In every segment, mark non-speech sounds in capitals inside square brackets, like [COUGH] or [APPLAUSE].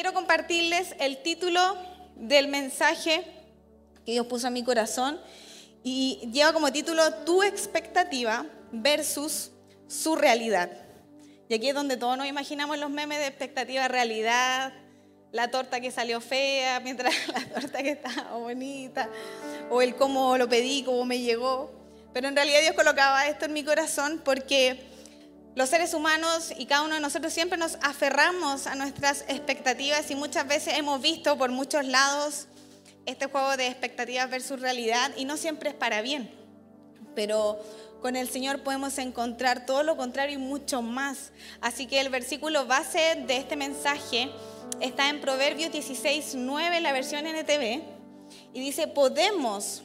quiero compartirles el título del mensaje que Dios puso en mi corazón y lleva como título Tu expectativa versus su realidad. Y aquí es donde todos nos imaginamos los memes de expectativa realidad, la torta que salió fea, mientras [LAUGHS] la torta que estaba bonita, o el cómo lo pedí, cómo me llegó. Pero en realidad Dios colocaba esto en mi corazón porque los seres humanos y cada uno de nosotros siempre nos aferramos a nuestras expectativas y muchas veces hemos visto por muchos lados este juego de expectativas versus realidad y no siempre es para bien. Pero con el Señor podemos encontrar todo lo contrario y mucho más. Así que el versículo base de este mensaje está en Proverbios 16, 9, la versión NTV, y dice, podemos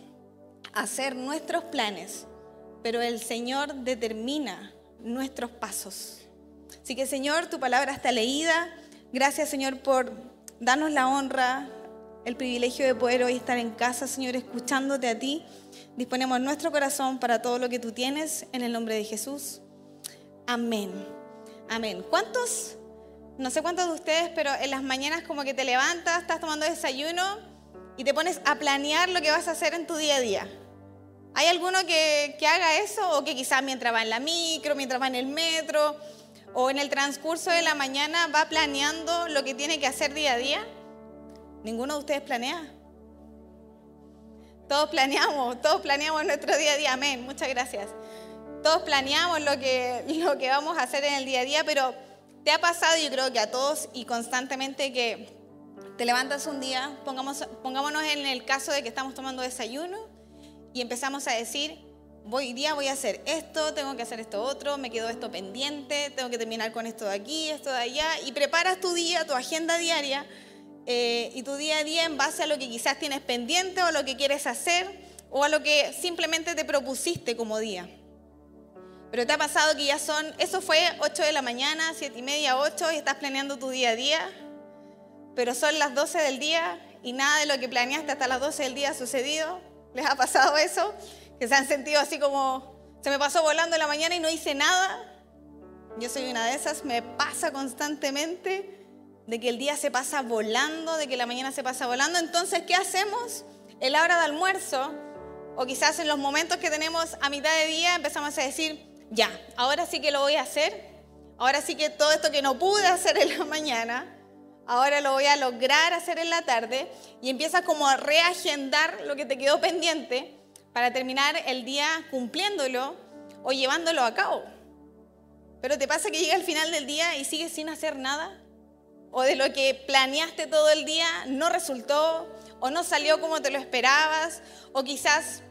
hacer nuestros planes, pero el Señor determina nuestros pasos. Así que Señor, tu palabra está leída. Gracias Señor por darnos la honra, el privilegio de poder hoy estar en casa, Señor, escuchándote a ti. Disponemos nuestro corazón para todo lo que tú tienes en el nombre de Jesús. Amén. Amén. ¿Cuántos no sé cuántos de ustedes, pero en las mañanas como que te levantas, estás tomando desayuno y te pones a planear lo que vas a hacer en tu día a día. ¿Hay alguno que, haga eso o que quizás mientras va en la micro, mientras va en el metro o en el transcurso de la mañana va planeando lo que tiene que hacer día a día? ¿Ninguno de ustedes planea? Todos planeamos, todos planeamos nuestro día a día, amén, muchas gracias. Todos planeamos lo que, lo que vamos a hacer en el día a día, pero ¿Te ha pasado, yo creo que a todos y constantemente, que te levantas un día, pongamos, pongámonos en el caso de que estamos tomando desayuno y empezamos a decir, hoy día voy a hacer esto, tengo que hacer esto otro, me quedo esto pendiente, tengo que terminar con esto de aquí, esto de allá, y preparas tu día, tu agenda diaria eh, y tu día a día en base a lo que quizás tienes pendiente o lo que quieres hacer o a lo que simplemente te propusiste como día. Pero te ha pasado que ya son, eso fue 8 de la mañana, 7 y media, 8 y estás planeando tu día a día, pero son las 12 del día y nada de lo que planeaste hasta las 12 del día ha sucedido. ¿Les ha pasado eso? Que se han sentido así como, se me pasó volando en la mañana y no hice nada. Yo soy una de esas, me pasa constantemente de que el día se pasa volando, de que la mañana se pasa volando. Entonces, ¿qué hacemos? En la hora de almuerzo, o quizás en los momentos que tenemos a mitad de día, empezamos a decir, ya, ahora sí que lo voy a hacer, ahora sí que todo esto que no pude hacer en la mañana, ahora lo voy a lograr hacer en la tarde y empiezas como a reagendar lo que te quedó pendiente para terminar el día cumpliéndolo o llevándolo a cabo. Pero te pasa que llega el final del día y sigues sin hacer nada, o de lo que planeaste todo el día no resultó, o no salió como te lo esperabas, o quizás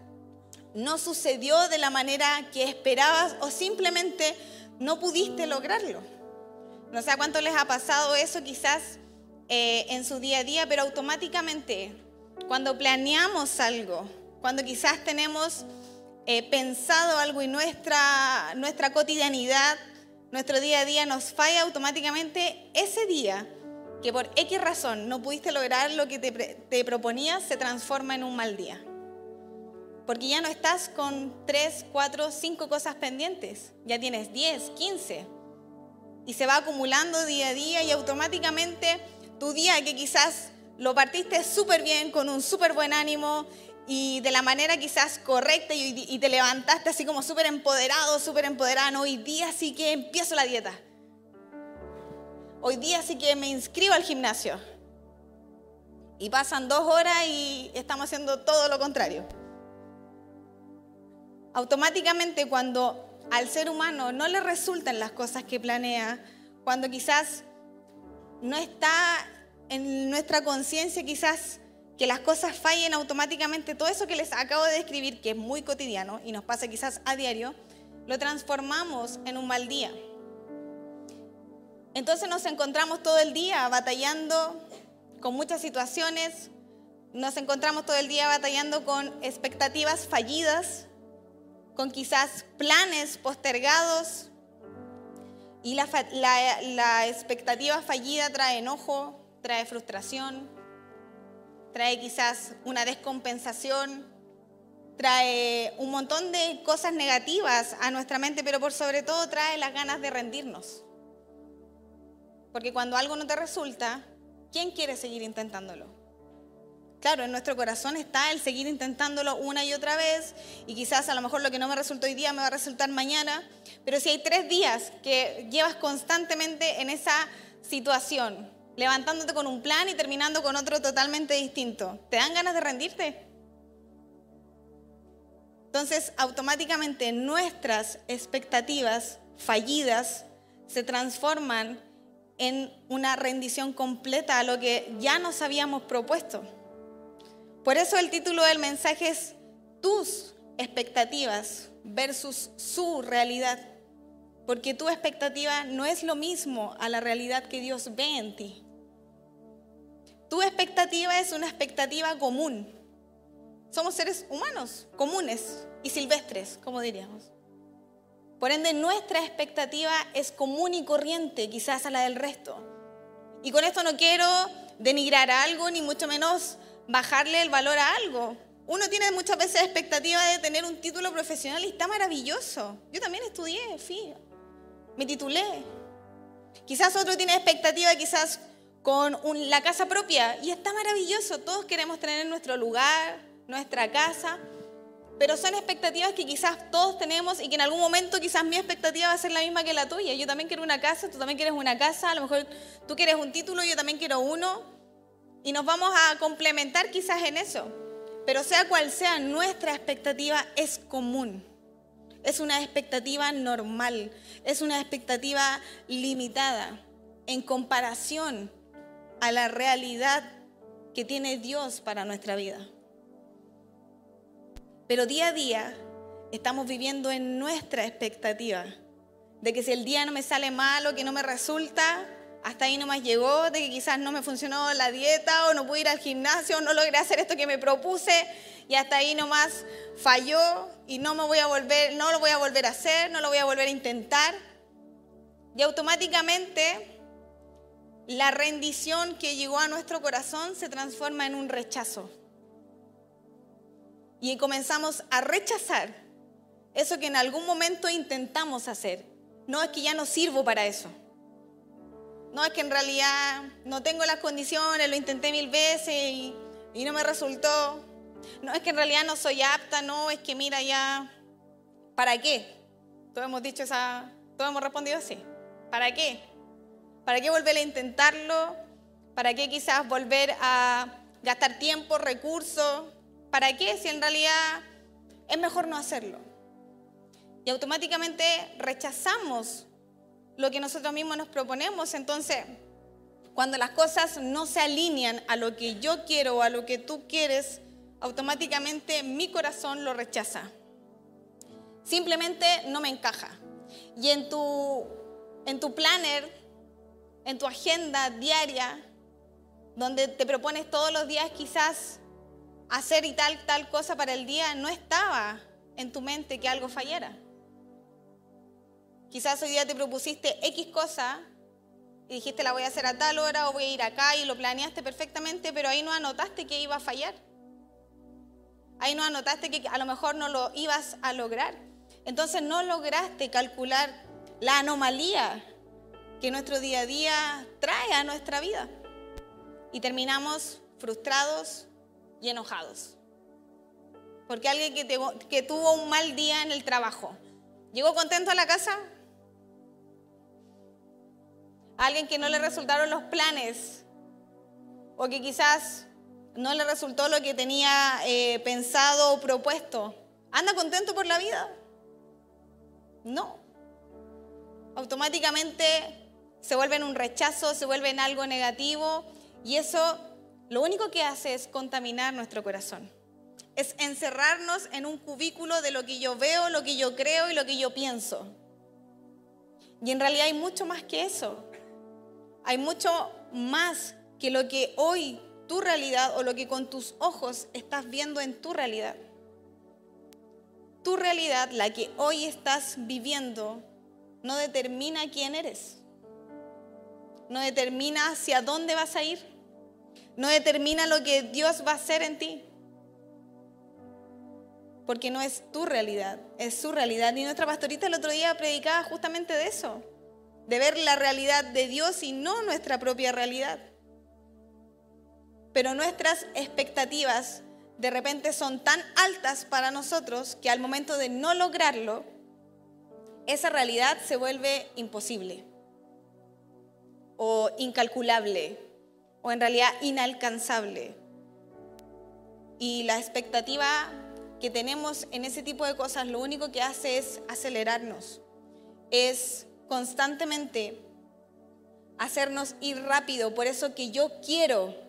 no sucedió de la manera que esperabas o simplemente no pudiste lograrlo. No sé a cuánto les ha pasado eso quizás eh, en su día a día, pero automáticamente cuando planeamos algo, cuando quizás tenemos eh, pensado algo y nuestra, nuestra cotidianidad, nuestro día a día nos falla automáticamente, ese día que por X razón no pudiste lograr lo que te, te proponías, se transforma en un mal día. Porque ya no estás con tres, cuatro, cinco cosas pendientes. Ya tienes 10, 15. Y se va acumulando día a día y automáticamente tu día que quizás lo partiste súper bien, con un súper buen ánimo y de la manera quizás correcta y, te levantaste así como súper empoderado, súper empoderado. Hoy día sí que empiezo la dieta. Hoy día sí que me inscribo al gimnasio. Y pasan dos horas y estamos haciendo todo lo contrario automáticamente cuando al ser humano no le resultan las cosas que planea, cuando quizás no está en nuestra conciencia quizás que las cosas fallen automáticamente, todo eso que les acabo de describir, que es muy cotidiano y nos pasa quizás a diario, lo transformamos en un mal día. Entonces nos encontramos todo el día batallando con muchas situaciones, nos encontramos todo el día batallando con expectativas fallidas, con quizás planes postergados y la, expectativa fallida trae enojo, trae frustración, trae quizás una descompensación, trae un montón de cosas negativas a nuestra mente, pero por sobre todo trae las ganas de rendirnos. Porque cuando algo no te resulta, ¿Quién quiere seguir intentándolo? Claro, en nuestro corazón está el seguir intentándolo una y otra vez y quizás a lo mejor lo que no me resultó hoy día me va a resultar mañana, pero si hay tres días que llevas constantemente en esa situación, levantándote con un plan y terminando con otro totalmente distinto, ¿te dan ganas de rendirte? Entonces, automáticamente nuestras expectativas fallidas se transforman en una rendición completa a lo que ya nos habíamos propuesto. Por eso el título del mensaje es tus expectativas versus su realidad. Porque tu expectativa no es lo mismo a la realidad que Dios ve en ti. Tu expectativa es una expectativa común. Somos seres humanos, comunes y silvestres, como diríamos. Por ende, nuestra expectativa es común y corriente, quizás a la del resto. Y con esto no quiero denigrar algo, ni mucho menos bajarle el valor a algo. Uno tiene muchas veces expectativa de tener un título profesional y está maravilloso. Yo también estudié, fui, me titulé. Quizás otro tiene expectativa quizás con la casa propia y está maravilloso. Todos queremos tener nuestro lugar, nuestra casa. Pero son expectativas que quizás todos tenemos y que en algún momento quizás mi expectativa va a ser la misma que la tuya. Yo también quiero una casa, tú también quieres una casa, a lo mejor tú quieres un título, yo también quiero uno. Y nos vamos a complementar quizás en eso. Pero sea cual sea, nuestra expectativa es común. Es una expectativa normal, es una expectativa limitada en comparación a la realidad que tiene Dios para nuestra vida. Pero día a día estamos viviendo en nuestra expectativa de que si el día no me sale mal o que no me resulta, hasta ahí no más llegó, de que quizás no me funcionó la dieta o no pude ir al gimnasio, no logré hacer esto que me propuse y hasta ahí nomás falló y no me voy a volver, no lo voy a volver a hacer, no lo voy a volver a intentar. Y automáticamente la rendición que llegó a nuestro corazón se transforma en un rechazo y comenzamos a rechazar eso que en algún momento intentamos hacer. No es que ya no sirvo para eso. No es que en realidad no tengo las condiciones, lo intenté mil veces y, no me resultó. No es que en realidad no soy apta, no, es que mira ya, ¿para qué? Todos hemos dicho esa, todos hemos respondido así. ¿Para qué? ¿Para qué volver a intentarlo? ¿Para qué quizás volver a gastar tiempo, recursos, ¿Para qué si en realidad es mejor no hacerlo? Y automáticamente rechazamos lo que nosotros mismos nos proponemos. Entonces, cuando las cosas no se alinean a lo que yo quiero o a lo que tú quieres, automáticamente mi corazón lo rechaza. Simplemente no me encaja. Y en tu, en tu planner, en tu agenda diaria, donde te propones todos los días quizás hacer y tal, tal cosa para el día, no estaba en tu mente que algo fallara. Quizás hoy día te propusiste X cosa y dijiste la voy a hacer a tal hora o voy a ir acá y lo planeaste perfectamente, pero ahí no anotaste que iba a fallar. Ahí no anotaste que a lo mejor no lo ibas a lograr. Entonces no lograste calcular la anomalía que nuestro día a día trae a nuestra vida. Y terminamos frustrados, y enojados. Porque alguien que, tuvo un mal día en el trabajo, ¿llegó contento a la casa? Alguien que no le resultaron los planes o que quizás no le resultó lo que tenía eh, pensado o propuesto, ¿anda contento por la vida? No. Automáticamente se vuelve en un rechazo, se vuelve en algo negativo y eso lo único que hace es contaminar nuestro corazón. Es encerrarnos en un cubículo de lo que yo veo, lo que yo creo y lo que yo pienso. Y en realidad hay mucho más que eso. Hay mucho más que lo que hoy tu realidad o lo que con tus ojos estás viendo en tu realidad. Tu realidad, la que hoy estás viviendo, no determina quién eres. No determina hacia dónde vas a ir no determina lo que Dios va a hacer en ti. Porque no es tu realidad, es su realidad. Y nuestra pastorita el otro día predicaba justamente de eso, de ver la realidad de Dios y no nuestra propia realidad. Pero nuestras expectativas de repente son tan altas para nosotros que al momento de no lograrlo, esa realidad se vuelve imposible o incalculable o en realidad inalcanzable. Y la expectativa que tenemos en ese tipo de cosas lo único que hace es acelerarnos, es constantemente hacernos ir rápido. Por eso que yo quiero,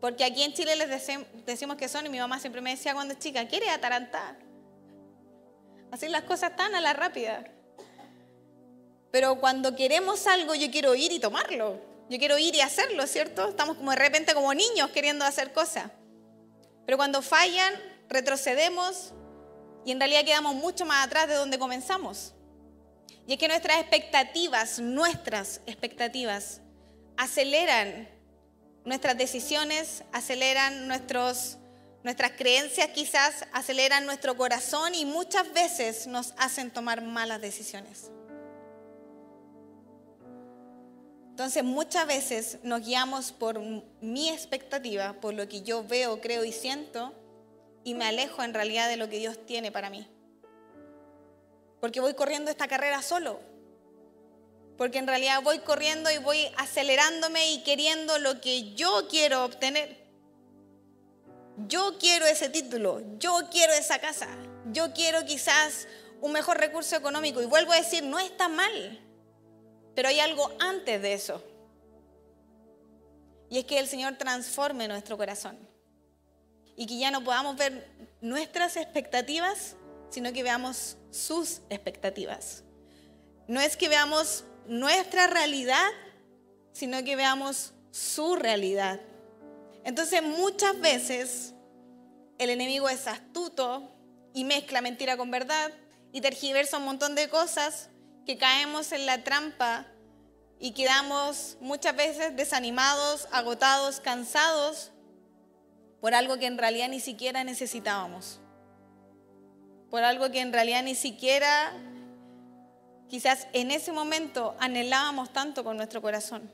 porque aquí en Chile les decimos que son, y mi mamá siempre me decía cuando chica, quiere atarantar. Así las cosas están a la rápida. Pero cuando queremos algo, yo quiero ir y tomarlo. Yo quiero ir y hacerlo, ¿cierto? Estamos como de repente como niños queriendo hacer cosas. Pero cuando fallan, retrocedemos y en realidad quedamos mucho más atrás de donde comenzamos. Y es que nuestras expectativas, nuestras expectativas, aceleran nuestras decisiones, aceleran nuestros, nuestras creencias quizás, aceleran nuestro corazón y muchas veces nos hacen tomar malas decisiones. Entonces muchas veces nos guiamos por mi expectativa, por lo que yo veo, creo y siento, y me alejo en realidad de lo que Dios tiene para mí. Porque voy corriendo esta carrera solo. Porque en realidad voy corriendo y voy acelerándome y queriendo lo que yo quiero obtener. Yo quiero ese título, yo quiero esa casa, yo quiero quizás un mejor recurso económico. Y vuelvo a decir, no está mal, pero hay algo antes de eso. Y es que el Señor transforme nuestro corazón. Y que ya no podamos ver nuestras expectativas, sino que veamos sus expectativas. No es que veamos nuestra realidad, sino que veamos su realidad. Entonces muchas veces el enemigo es astuto y mezcla mentira con verdad y tergiversa un montón de cosas que caemos en la trampa y quedamos muchas veces desanimados, agotados, cansados por algo que en realidad ni siquiera necesitábamos por algo que en realidad ni siquiera quizás en ese momento anhelábamos tanto con nuestro corazón.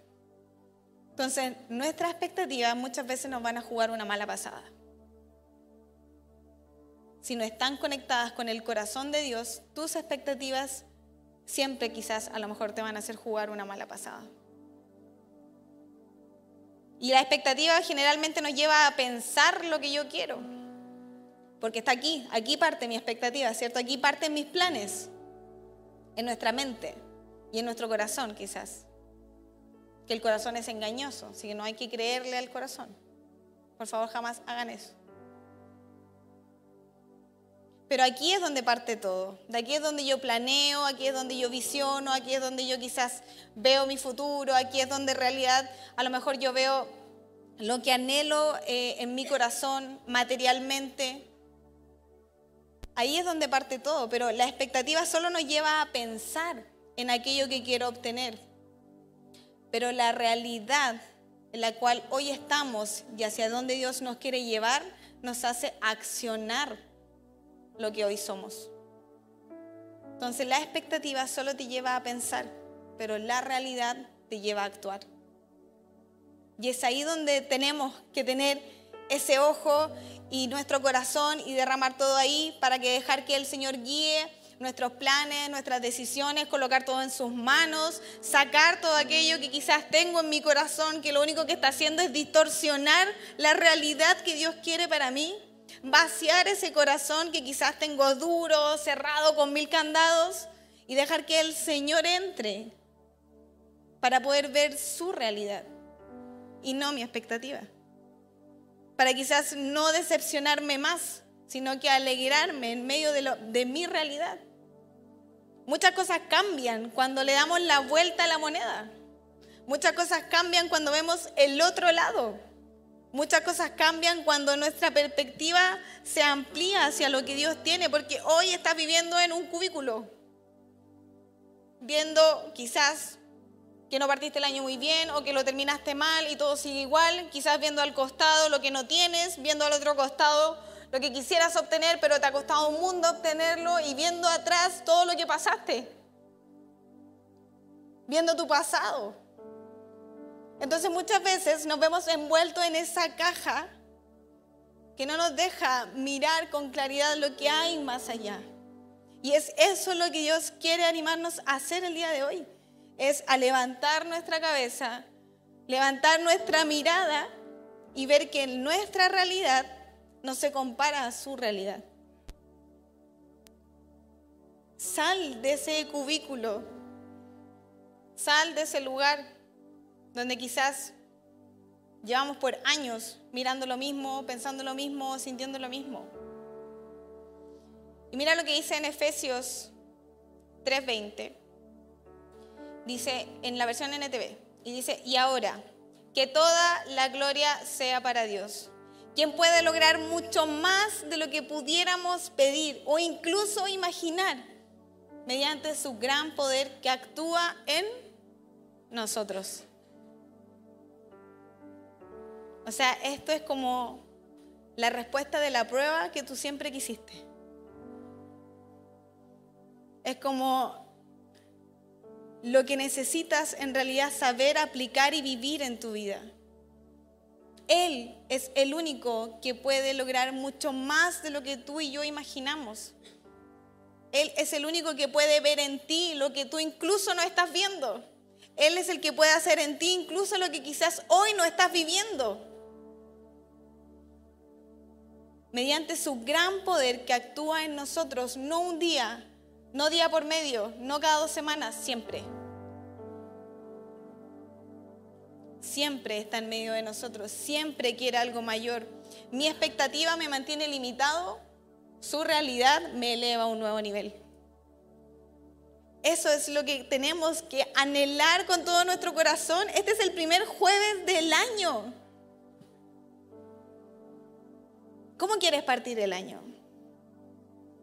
Entonces, nuestras expectativas muchas veces nos van a jugar una mala pasada. Si no están conectadas con el corazón de Dios, tus expectativas siempre quizás a lo mejor te van a hacer jugar una mala pasada. Y la expectativa generalmente nos lleva a pensar lo que yo quiero porque está aquí, aquí parte mi expectativa, ¿cierto? Aquí parten mis planes, en nuestra mente y en nuestro corazón quizás. Que el corazón es engañoso, así que no hay que creerle al corazón. Por favor, jamás hagan eso. Pero aquí es donde parte todo. De aquí es donde yo planeo, aquí es donde yo visiono, aquí es donde yo quizás veo mi futuro, aquí es donde en realidad a lo mejor yo veo lo que anhelo eh, en mi corazón materialmente. Ahí es donde parte todo, pero la expectativa solo nos lleva a pensar en aquello que quiero obtener. Pero la realidad en la cual hoy estamos y hacia donde Dios nos quiere llevar nos hace accionar lo que hoy somos. Entonces la expectativa solo te lleva a pensar, pero la realidad te lleva a actuar. Y es ahí donde tenemos que tener ese ojo y nuestro corazón y derramar todo ahí para que dejar que el Señor guíe nuestros planes, nuestras decisiones, colocar todo en sus manos, sacar todo aquello que quizás tengo en mi corazón, que lo único que está haciendo es distorsionar la realidad que Dios quiere para mí, vaciar ese corazón que quizás tengo duro, cerrado con mil candados y dejar que el Señor entre para poder ver su realidad y no mi expectativa para quizás no decepcionarme más, sino que alegrarme en medio de, mi realidad. Muchas cosas cambian cuando le damos la vuelta a la moneda. Muchas cosas cambian cuando vemos el otro lado. Muchas cosas cambian cuando nuestra perspectiva se amplía hacia lo que Dios tiene, porque hoy estás viviendo en un cubículo, viendo quizás que no partiste el año muy bien o que lo terminaste mal y todo sigue igual, quizás viendo al costado lo que no tienes, viendo al otro costado lo que quisieras obtener, pero te ha costado un mundo obtenerlo y viendo atrás todo lo que pasaste, viendo tu pasado. Entonces muchas veces nos vemos envueltos en esa caja que no nos deja mirar con claridad lo que hay más allá. Y es eso lo que Dios quiere animarnos a hacer el día de hoy. Es a levantar nuestra cabeza, levantar nuestra mirada y ver que nuestra realidad no se compara a su realidad. Sal de ese cubículo, sal de ese lugar donde quizás llevamos por años mirando lo mismo, pensando lo mismo, sintiendo lo mismo. Y mira lo que dice en Efesios 3:20. Dice en la versión NTV, y dice, y ahora, que toda la gloria sea para Dios, quien puede lograr mucho más de lo que pudiéramos pedir o incluso imaginar mediante su gran poder que actúa en nosotros. O sea, esto es como la respuesta de la prueba que tú siempre quisiste. Es como lo que necesitas en realidad saber aplicar y vivir en tu vida. Él es el único que puede lograr mucho más de lo que tú y yo imaginamos. Él es el único que puede ver en ti lo que tú incluso no estás viendo. Él es el que puede hacer en ti incluso lo que quizás hoy no estás viviendo mediante su gran poder que actúa en nosotros, no un día, no día por medio, no cada dos semanas, siempre. Siempre está en medio de nosotros, siempre quiere algo mayor. Mi expectativa me mantiene limitado, su realidad me eleva a un nuevo nivel. Eso es lo que tenemos que anhelar con todo nuestro corazón. Este es el primer jueves del año. ¿Cómo quieres partir el año?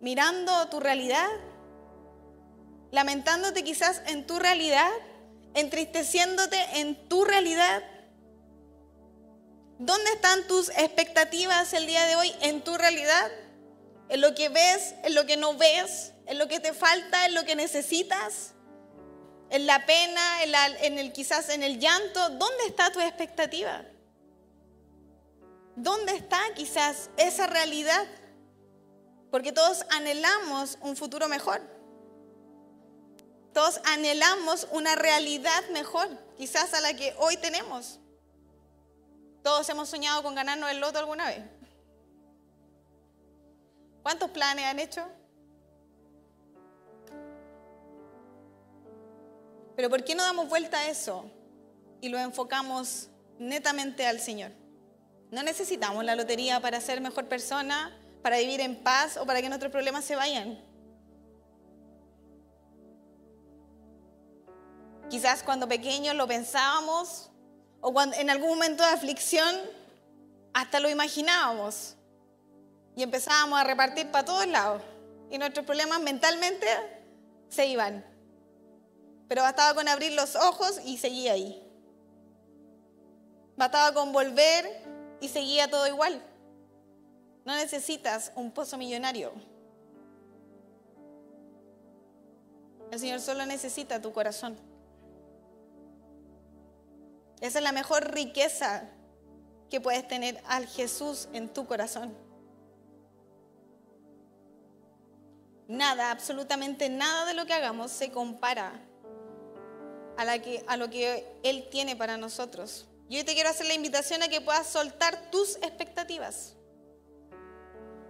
¿Mirando tu realidad? ¿Lamentándote quizás en tu realidad? ¿Entristeciéndote en tu realidad? ¿Dónde están tus expectativas el día de hoy en tu realidad? ¿En lo que ves? ¿En lo que no ves? ¿En lo que te falta? ¿En lo que necesitas? ¿En la pena? ¿En, el quizás en el llanto? ¿Dónde está tu expectativa? ¿Dónde está quizás esa realidad? Porque todos anhelamos un futuro mejor. Todos anhelamos una realidad mejor, quizás a la que hoy tenemos. Todos hemos soñado con ganarnos el loto alguna vez. ¿Cuántos planes han hecho? Pero ¿por qué no damos vuelta a eso y lo enfocamos netamente al Señor? No necesitamos la lotería para ser mejor persona, para vivir en paz o para que nuestros problemas se vayan. Quizás cuando pequeños lo pensábamos o cuando en algún momento de aflicción hasta lo imaginábamos y empezábamos a repartir para todos lados y nuestros problemas mentalmente se iban. Pero bastaba con abrir los ojos y seguía ahí. Bastaba con volver y seguía todo igual. No necesitas un pozo millonario. El Señor solo necesita tu corazón. Esa es la mejor riqueza que puedes tener al Jesús en tu corazón. Nada, absolutamente nada de lo que hagamos se compara a, a lo que Él tiene para nosotros. Y hoy te quiero hacer la invitación a que puedas soltar tus expectativas.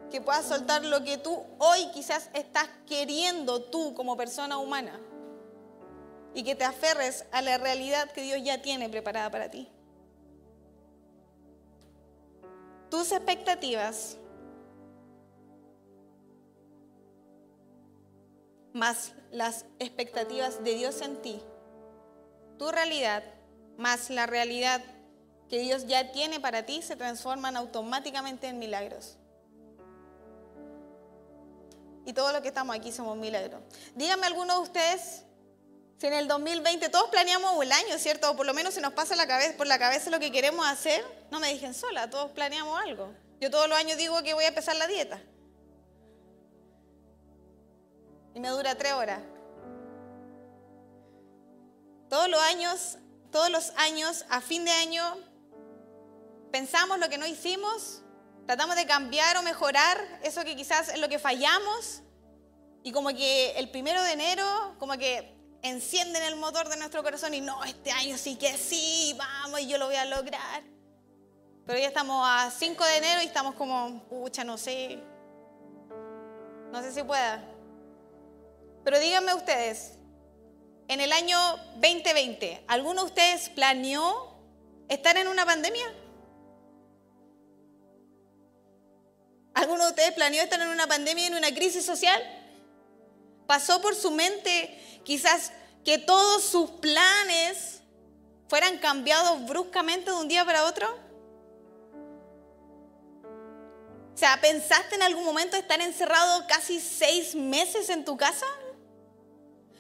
Que puedas soltar lo que tú hoy quizás estás queriendo tú como persona humana. Y que te aferres a la realidad que Dios ya tiene preparada para ti. Tus expectativas más las expectativas de Dios en ti, tu realidad más la realidad que Dios ya tiene para ti se transforman automáticamente en milagros. Y todo lo que estamos aquí somos milagros. Díganme alguno de ustedes si en el 2020 todos planeamos el año, ¿cierto? O por lo menos se nos pasa la cabeza, por la cabeza lo que queremos hacer. No me dejen sola, todos planeamos algo. Yo todos los años digo que voy a empezar la dieta. Y me dura tres horas. Todos los años todos los años, a fin de año, pensamos lo que no hicimos, tratamos de cambiar o mejorar eso que quizás es lo que fallamos y como que el primero de enero, como que encienden el motor de nuestro corazón y no, este año sí que sí, vamos y yo lo voy a lograr. Pero ya estamos a 5 de enero y estamos como, pucha, no sé, no sé si pueda. Pero díganme ustedes, en el año 2020, ¿alguno de ustedes planeó estar en una pandemia? ¿Alguno de ustedes planeó estar en una pandemia, en una crisis social? ¿Pasó por su mente quizás que todos sus planes fueran cambiados bruscamente de un día para otro? O sea, ¿pensaste en algún momento estar encerrado casi seis meses en tu casa?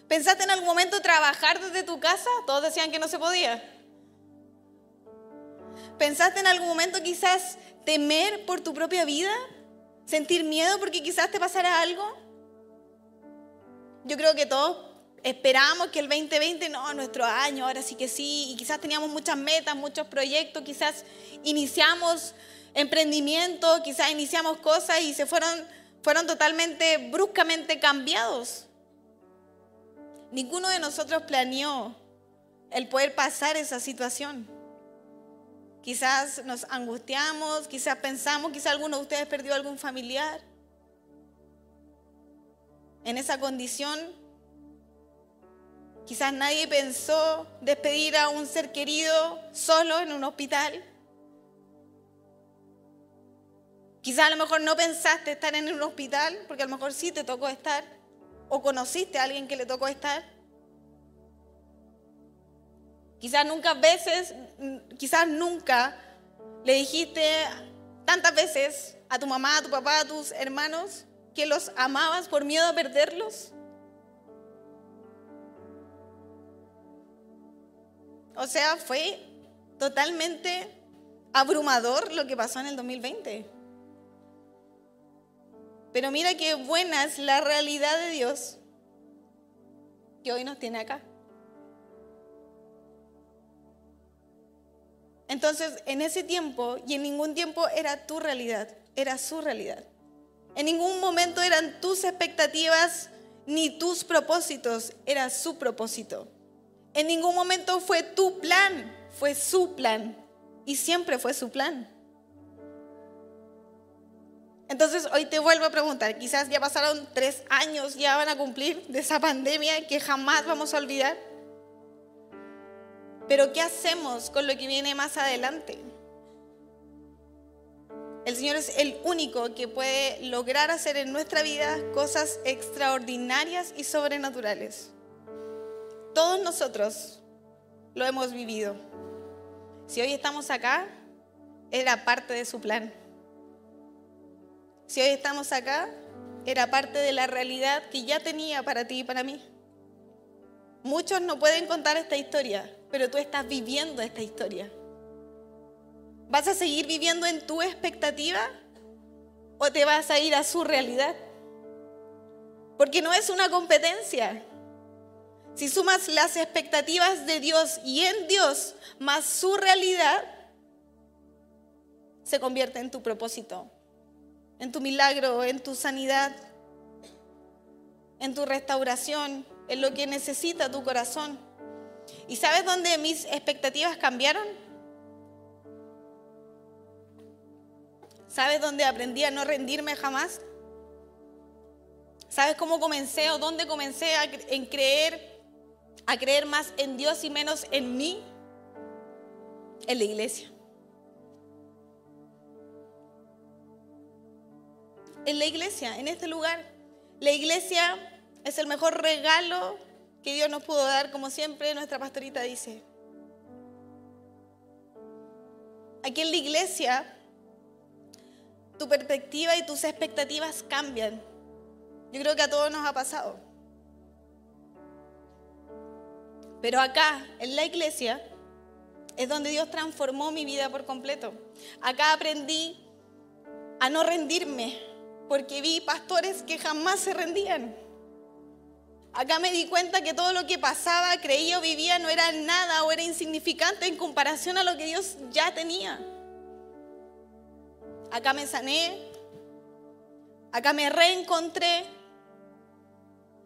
¿Pensaste en algún momento trabajar desde tu casa? Todos decían que no se podía. ¿Pensaste en algún momento quizás temer por tu propia vida? ¿Sentir miedo porque quizás te pasara algo? Yo creo que todos esperábamos que el 2020, no, nuestro año, ahora sí que sí, y quizás teníamos muchas metas, muchos proyectos, quizás iniciamos emprendimiento, quizás iniciamos cosas y se fueron, fueron totalmente, bruscamente cambiados. Ninguno de nosotros planeó el poder pasar esa situación. Quizás nos angustiamos, quizás pensamos, quizás alguno de ustedes perdió algún familiar. En esa condición, quizás nadie pensó despedir a un ser querido solo en un hospital. Quizás a lo mejor no pensaste estar en un hospital, porque a lo mejor sí te tocó estar, o conociste a alguien que le tocó estar. Quizás nunca veces, quizás nunca le dijiste tantas veces a tu mamá, a tu papá, a tus hermanos que los amabas por miedo a perderlos. O sea, fue totalmente abrumador lo que pasó en el 2020. Pero mira qué buena es la realidad de Dios que hoy nos tiene acá. Entonces, en ese tiempo y en ningún tiempo era tu realidad, era su realidad. En ningún momento eran tus expectativas ni tus propósitos, era su propósito. En ningún momento fue tu plan, fue su plan. Y siempre fue su plan. Entonces hoy te vuelvo a preguntar, quizás ya pasaron tres años, ya van a cumplir de esa pandemia que jamás vamos a olvidar. Pero ¿qué hacemos con lo que viene más adelante? El Señor es el único que puede lograr hacer en nuestra vida cosas extraordinarias y sobrenaturales. Todos nosotros lo hemos vivido. Si hoy estamos acá, era parte de su plan. Si hoy estamos acá, era parte de la realidad que ya tenía para ti y para mí. Muchos no pueden contar esta historia, pero tú estás viviendo esta historia. ¿Vas a seguir viviendo en tu expectativa o te vas a ir a su realidad? Porque no es una competencia. Si sumas las expectativas de Dios y en Dios más su realidad, se convierte en tu propósito en tu milagro, en tu sanidad, en tu restauración, en lo que necesita tu corazón. ¿Y sabes dónde mis expectativas cambiaron? ¿Sabes dónde aprendí a no rendirme jamás? ¿Sabes cómo comencé o dónde comencé a creer, a creer más en Dios y menos en mí? En la iglesia. en la iglesia, en este lugar. La iglesia es el mejor regalo que Dios nos pudo dar, como siempre nuestra pastorita dice. Aquí en la iglesia, tu perspectiva y tus expectativas cambian. Yo creo que a todos nos ha pasado. Pero acá, en la iglesia, es donde Dios transformó mi vida por completo. Acá aprendí a no rendirme, porque vi pastores que jamás se rendían. Acá me di cuenta que todo lo que pasaba, creía o vivía no era nada o era insignificante en comparación a lo que Dios ya tenía. Acá me sané, acá me reencontré,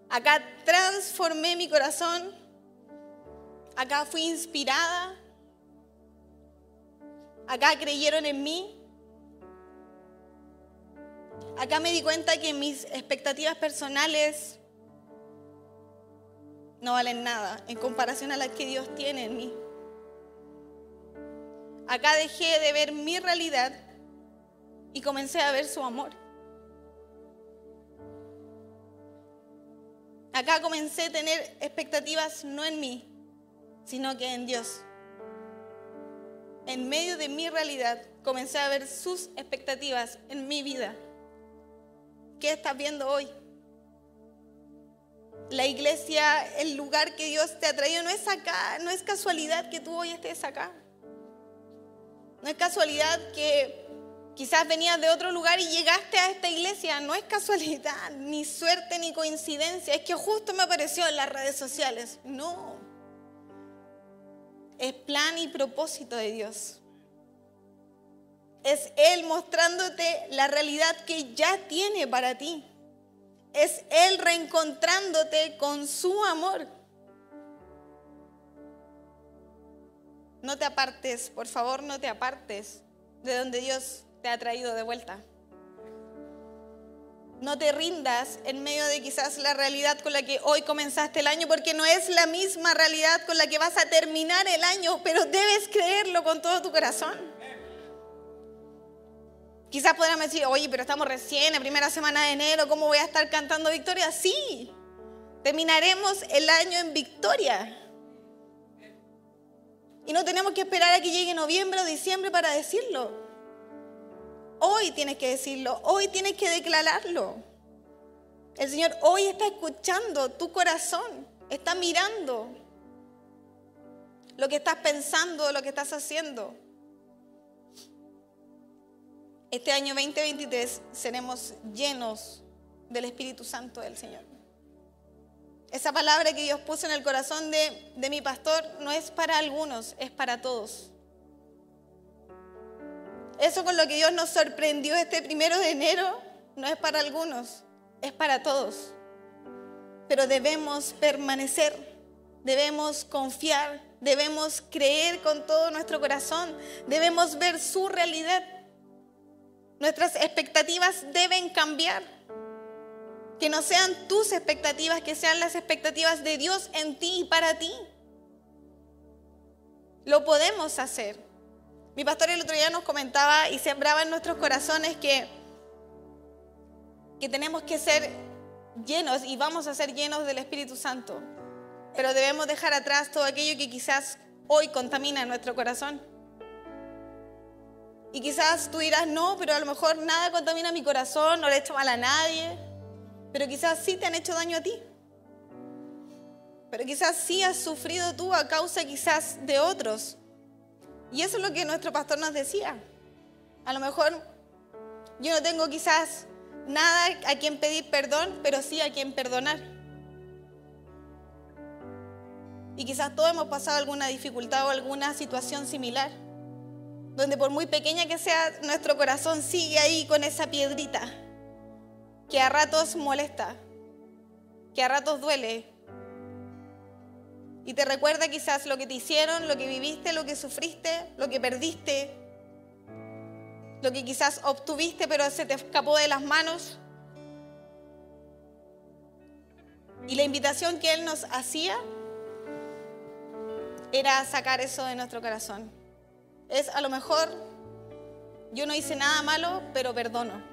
acá transformé mi corazón, acá fui inspirada, acá creyeron en mí. Acá me di cuenta que mis expectativas personales no valen nada en comparación a las que Dios tiene en mí. Acá dejé de ver mi realidad y comencé a ver su amor. Acá comencé a tener expectativas no en mí, sino que en Dios. En medio de mi realidad comencé a ver sus expectativas en mi vida. ¿Qué estás viendo hoy? La iglesia, el lugar que Dios te ha traído, no es acá, no es casualidad que tú hoy estés acá. No es casualidad que quizás venías de otro lugar y llegaste a esta iglesia. No es casualidad, [LAUGHS] ni suerte, ni coincidencia. Es que justo me apareció en las redes sociales. No. Es plan y propósito de Dios. Es Él mostrándote la realidad que ya tiene para ti. Es Él reencontrándote con su amor. No te apartes, por favor, no te apartes de donde Dios te ha traído de vuelta. No te rindas en medio de quizás la realidad con la que hoy comenzaste el año, porque no es la misma realidad con la que vas a terminar el año, pero debes creerlo con todo tu corazón. Quizás podríamos decir, oye, pero estamos recién, en primera semana de enero, ¿cómo voy a estar cantando victoria? Sí, terminaremos el año en victoria. Y no tenemos que esperar a que llegue noviembre o diciembre para decirlo. Hoy tienes que decirlo, hoy tienes que declararlo. El Señor hoy está escuchando tu corazón, está mirando lo que estás pensando, lo que estás haciendo. Este año 2023 seremos llenos del Espíritu Santo del Señor. Esa palabra que Dios puso en el corazón de, de mi pastor no es para algunos, es para todos. Eso con lo que Dios nos sorprendió este primero de enero no es para algunos, es para todos. Pero debemos permanecer, debemos confiar, debemos creer con todo nuestro corazón, debemos ver su realidad Nuestras expectativas deben cambiar. Que no sean tus expectativas, que sean las expectativas de Dios en ti y para ti. Lo podemos hacer. Mi pastor el otro día nos comentaba y sembraba en nuestros corazones que, que tenemos que ser llenos y vamos a ser llenos del Espíritu Santo. Pero debemos dejar atrás todo aquello que quizás hoy contamina nuestro corazón. Y quizás tú dirás, no, pero a lo mejor nada contamina mi corazón, no le he hecho mal a nadie. Pero quizás sí te han hecho daño a ti. Pero quizás sí has sufrido tú a causa quizás de otros. Y eso es lo que nuestro pastor nos decía. A lo mejor yo no tengo quizás nada a quien pedir perdón, pero sí a quien perdonar. Y quizás todos hemos pasado alguna dificultad o alguna situación similar donde por muy pequeña que sea, nuestro corazón sigue ahí con esa piedrita, que a ratos molesta, que a ratos duele. Y te recuerda quizás lo que te hicieron, lo que viviste, lo que sufriste, lo que perdiste, lo que quizás obtuviste pero se te escapó de las manos. Y la invitación que Él nos hacía era sacar eso de nuestro corazón es a lo mejor yo no hice nada malo, pero perdono.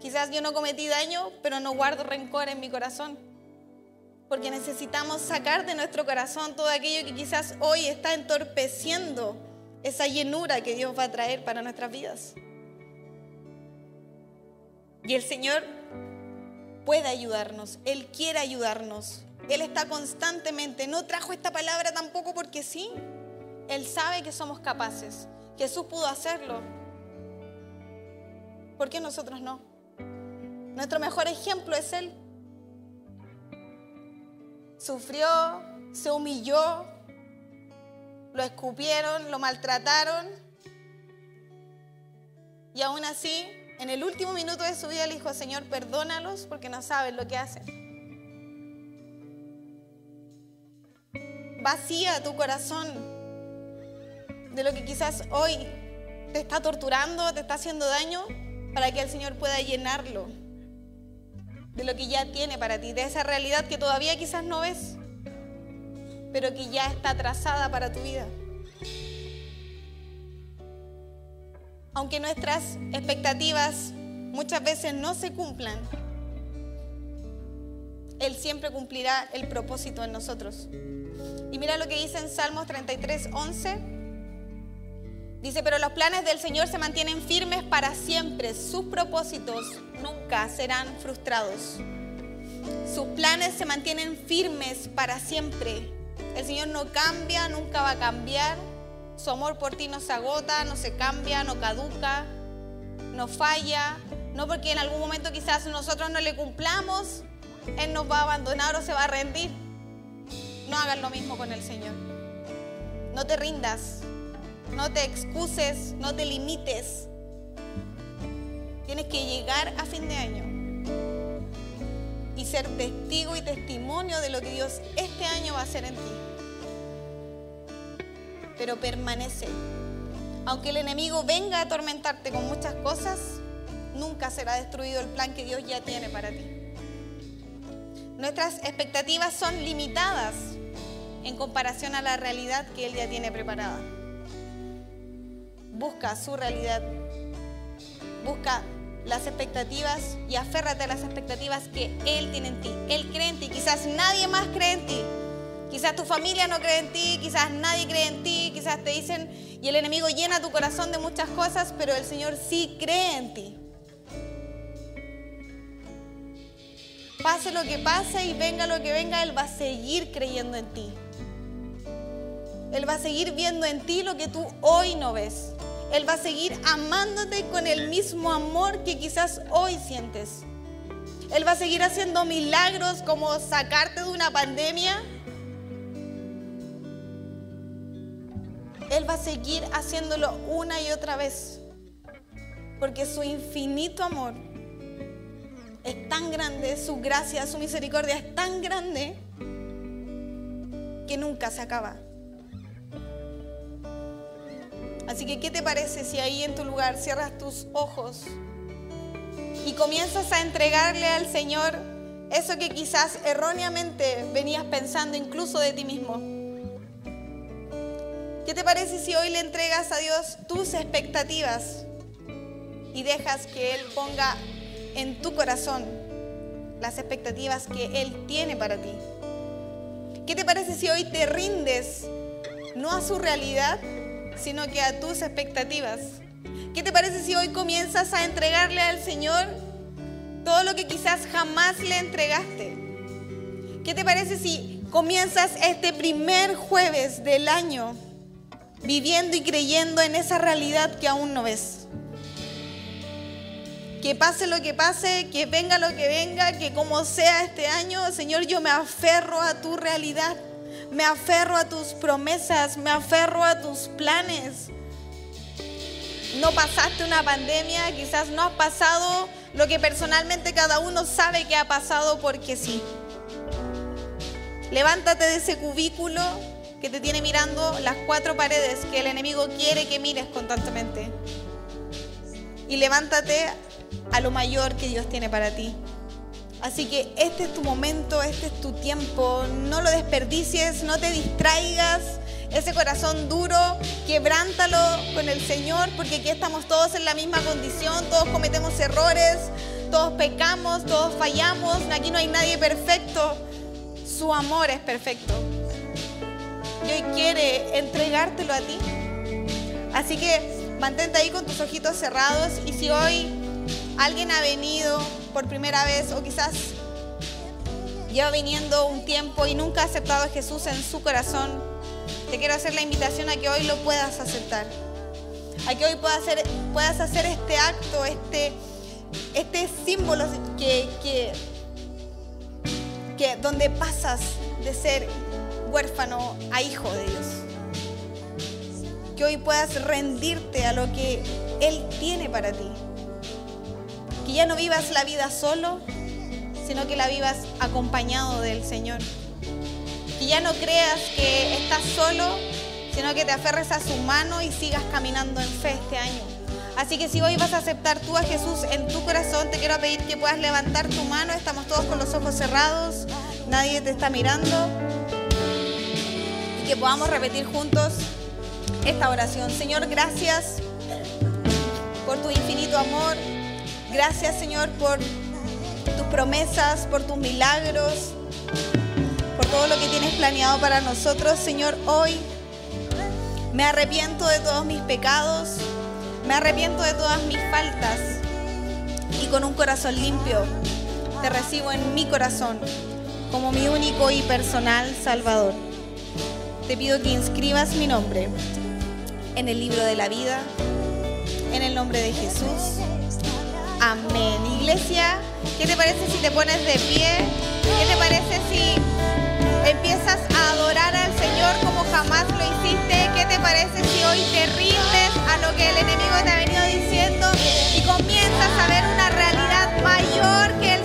Quizás yo no cometí daño, pero no guardo rencor en mi corazón. Porque necesitamos sacar de nuestro corazón todo aquello que quizás hoy está entorpeciendo esa llenura que Dios va a traer para nuestras vidas. Y el Señor puede ayudarnos, Él quiere ayudarnos. Él está constantemente, no trajo esta palabra tampoco porque sí. Él sabe que somos capaces. Jesús pudo hacerlo. ¿Por qué nosotros no? Nuestro mejor ejemplo es Él. Sufrió, se humilló, lo escupieron, lo maltrataron. Y aún así, en el último minuto de su vida le dijo, Señor, perdónalos porque no saben lo que hacen. Vacía tu corazón de lo que quizás hoy te está torturando, te está haciendo daño, para que el Señor pueda llenarlo de lo que ya tiene para ti, de esa realidad que todavía quizás no ves, pero que ya está trazada para tu vida. Aunque nuestras expectativas muchas veces no se cumplan, Él siempre cumplirá el propósito en nosotros. Y mira lo que dice en Salmos 33, 11. Dice, pero los planes del Señor se mantienen firmes para siempre. Sus propósitos nunca serán frustrados. Sus planes se mantienen firmes para siempre. El Señor no cambia, nunca va a cambiar. Su amor por ti no se agota, no se cambia, no caduca, no falla. No porque en algún momento quizás nosotros no le cumplamos, Él nos va a abandonar o se va a rendir. No hagan lo mismo con el Señor. No te rindas, no te excuses, no te limites. Tienes que llegar a fin de año y ser testigo y testimonio de lo que Dios este año va a hacer en ti. Pero permanece. Aunque el enemigo venga a atormentarte con muchas cosas, nunca será destruido el plan que Dios ya tiene para ti. Nuestras expectativas son limitadas en comparación a la realidad que Él ya tiene preparada busca su realidad, busca las expectativas y aférrate a las expectativas que Él tiene en ti. Él cree en ti, quizás nadie más cree en ti. Quizás tu familia no cree en ti, quizás nadie cree en ti, quizás te dicen y el enemigo llena tu corazón de muchas cosas, pero el Señor sí cree en ti. Pase lo que pase y venga lo que venga, Él va a seguir creyendo en ti. Él va a seguir viendo en ti lo que tú hoy no ves. Él va a seguir amándote con el mismo amor que quizás hoy sientes. Él va a seguir haciendo milagros como sacarte de una pandemia. Él va a seguir haciéndolo una y otra vez. Porque su infinito amor es tan grande, su gracia, su misericordia es tan grande que nunca se acaba. Así que, ¿qué te parece si ahí en tu lugar cierras tus ojos y comienzas a entregarle al Señor eso que quizás erróneamente venías pensando incluso de ti mismo? ¿Qué te parece si hoy le entregas a Dios tus expectativas y dejas que Él ponga en tu corazón las expectativas que Él tiene para ti? ¿Qué te parece si hoy te rindes no a su realidad, sino que a tus expectativas. ¿Qué te parece si hoy comienzas a entregarle al Señor todo lo que quizás jamás le entregaste? ¿Qué te parece si comienzas este primer jueves del año viviendo y creyendo en esa realidad que aún no ves? Que pase lo que pase, que venga lo que venga, que como sea este año, Señor, yo me aferro a tu realidad me aferro a tus promesas, me aferro a tus planes. No pasaste una pandemia, quizás no has pasado lo que personalmente cada uno sabe que ha pasado porque sí. Levántate de ese cubículo que te tiene mirando las cuatro paredes que el enemigo quiere que mires constantemente. Y levántate a lo mayor que Dios tiene para ti. Así que este es tu momento, este es tu tiempo. No lo desperdicies, no te distraigas. Ese corazón duro, quebrántalo con el Señor, porque aquí estamos todos en la misma condición, todos cometemos errores, todos pecamos, todos fallamos, aquí no hay nadie perfecto. Su amor es perfecto. Y hoy quiere entregártelo a ti. Así que mantente ahí con tus ojitos cerrados y si hoy alguien ha venido por primera vez o quizás lleva viniendo un tiempo y nunca ha aceptado a Jesús en su corazón, te quiero hacer la invitación a que hoy lo puedas aceptar. A que hoy puedas hacer, puedas hacer este acto, este, este símbolo que, que, que donde pasas de ser huérfano a hijo de Dios. Que hoy puedas rendirte a lo que Él tiene para ti. Que ya no vivas la vida solo, sino que la vivas acompañado del Señor. Que ya no creas que estás solo, sino que te aferres a su mano y sigas caminando en fe este año. Así que si hoy vas a aceptar tú a Jesús en tu corazón, te quiero pedir que puedas levantar tu mano. Estamos todos con los ojos cerrados, nadie te está mirando. Y que podamos repetir juntos esta oración. Señor, gracias por tu infinito amor. Gracias, Señor, por tus promesas, por tus milagros, por todo lo que tienes planeado para nosotros. Señor, hoy me arrepiento de todos mis pecados, me arrepiento de todas mis faltas y con un corazón limpio te recibo en mi corazón como mi único y personal Salvador. Te pido que inscribas mi nombre en el libro de la vida, en el nombre de Jesús. Amén. Iglesia, ¿qué te parece si te pones de pie? ¿Qué te parece si empiezas a adorar al Señor como jamás lo hiciste? ¿Qué te parece si hoy te rindes a lo que el enemigo te ha venido diciendo y comienzas a ver una realidad mayor que